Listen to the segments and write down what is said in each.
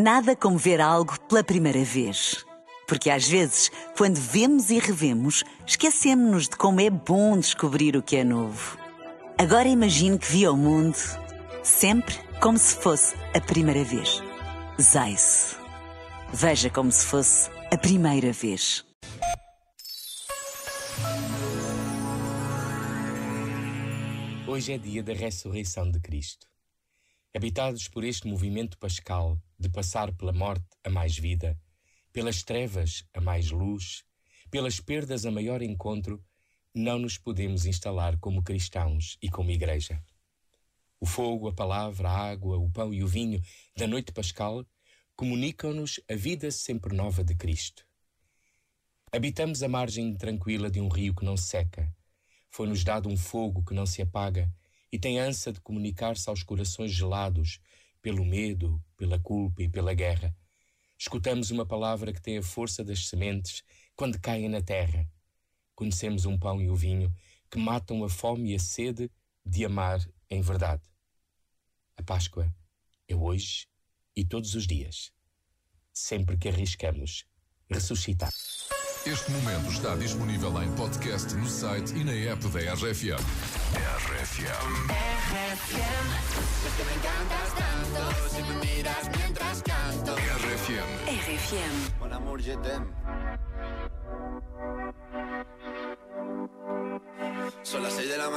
Nada como ver algo pela primeira vez. Porque às vezes, quando vemos e revemos, esquecemos-nos de como é bom descobrir o que é novo. Agora imagine que viu o mundo sempre como se fosse a primeira vez. Zais. Veja como se fosse a primeira vez. Hoje é dia da ressurreição de Cristo. Habitados por este movimento pascal de passar pela morte a mais vida, pelas trevas a mais luz, pelas perdas a maior encontro, não nos podemos instalar como cristãos e como igreja. O fogo, a palavra, a água, o pão e o vinho da noite pascal comunicam-nos a vida sempre nova de Cristo. Habitamos a margem tranquila de um rio que não seca. Foi-nos dado um fogo que não se apaga e tem ânsia de comunicar-se aos corações gelados pelo medo, pela culpa e pela guerra. Escutamos uma palavra que tem a força das sementes quando caem na terra. Conhecemos um pão e o vinho que matam a fome e a sede de amar em verdade. A Páscoa é hoje e todos os dias, sempre que arriscamos ressuscitar. Este momento está disponível em podcast no site e na app da RFM. RFM. RFM. me encantas tanto, si me miras mientras canto. RFM. RFM. Buen amor,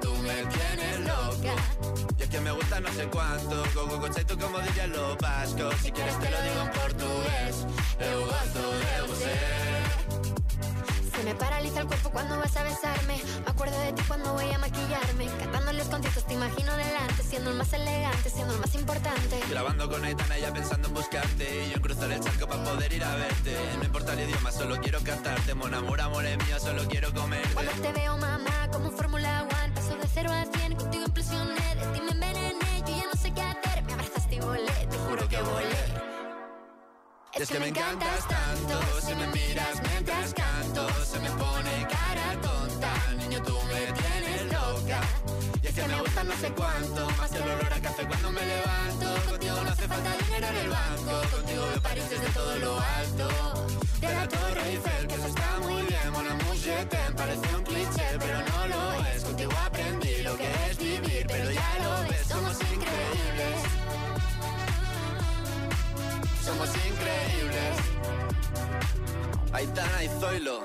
tú me tienes loca. Y es que me gusta no sé cuánto. Go, go, go, tú como dirían los vascos. Si quieres te lo digo en portugués. Eu gosto de você. Se me paraliza el cuerpo cuando vas a besarme. Me acuerdo de ti cuando voy a maquillarme. Cantando los conciertos te imagino delante. Siendo el más elegante, siendo el más importante. Grabando con Aitana ya pensando en buscarte. Y yo en cruzar el charco para poder ir a verte. No importa el idioma, solo quiero cantarte. Mon amor, amor es mío, solo quiero comerte. Cuando te veo, mamá, como un Fórmula 1 observas bien, contigo impresioné, de ti me envenené, yo ya no sé qué hacer, me abrazaste y volé, te juro que volé. Es que me encantas tanto, si me miras mientras canto, se me no sé cuánto. Más el olor a café cuando me levanto. Contigo no hace falta dinero en el banco. Contigo veo París desde todo lo alto. De la Torre Eiffel, que eso está muy bien. Mon amour, je t'aime, parece un cliché Pero no lo es, contigo aprendí lo que es vivir Pero ya lo ves, somos increíbles. Somos increíbles. Aitana y Zoilo.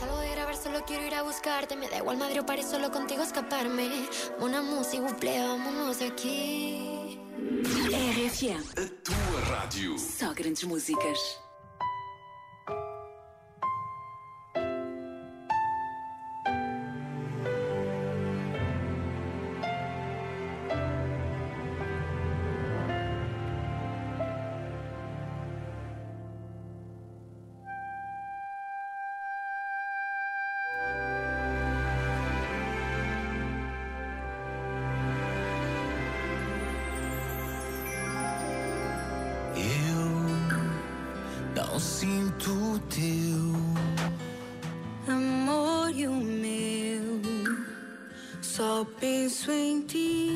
Salgo de grabar solo quiero ir a buscarte, me da igual Madrid o París, solo contigo escaparme. Una música, plaît, vámonos de aquí. RFM. A tua rádio. Só grandes músicas. Não sinto o teu amor e o meu. Só penso em ti.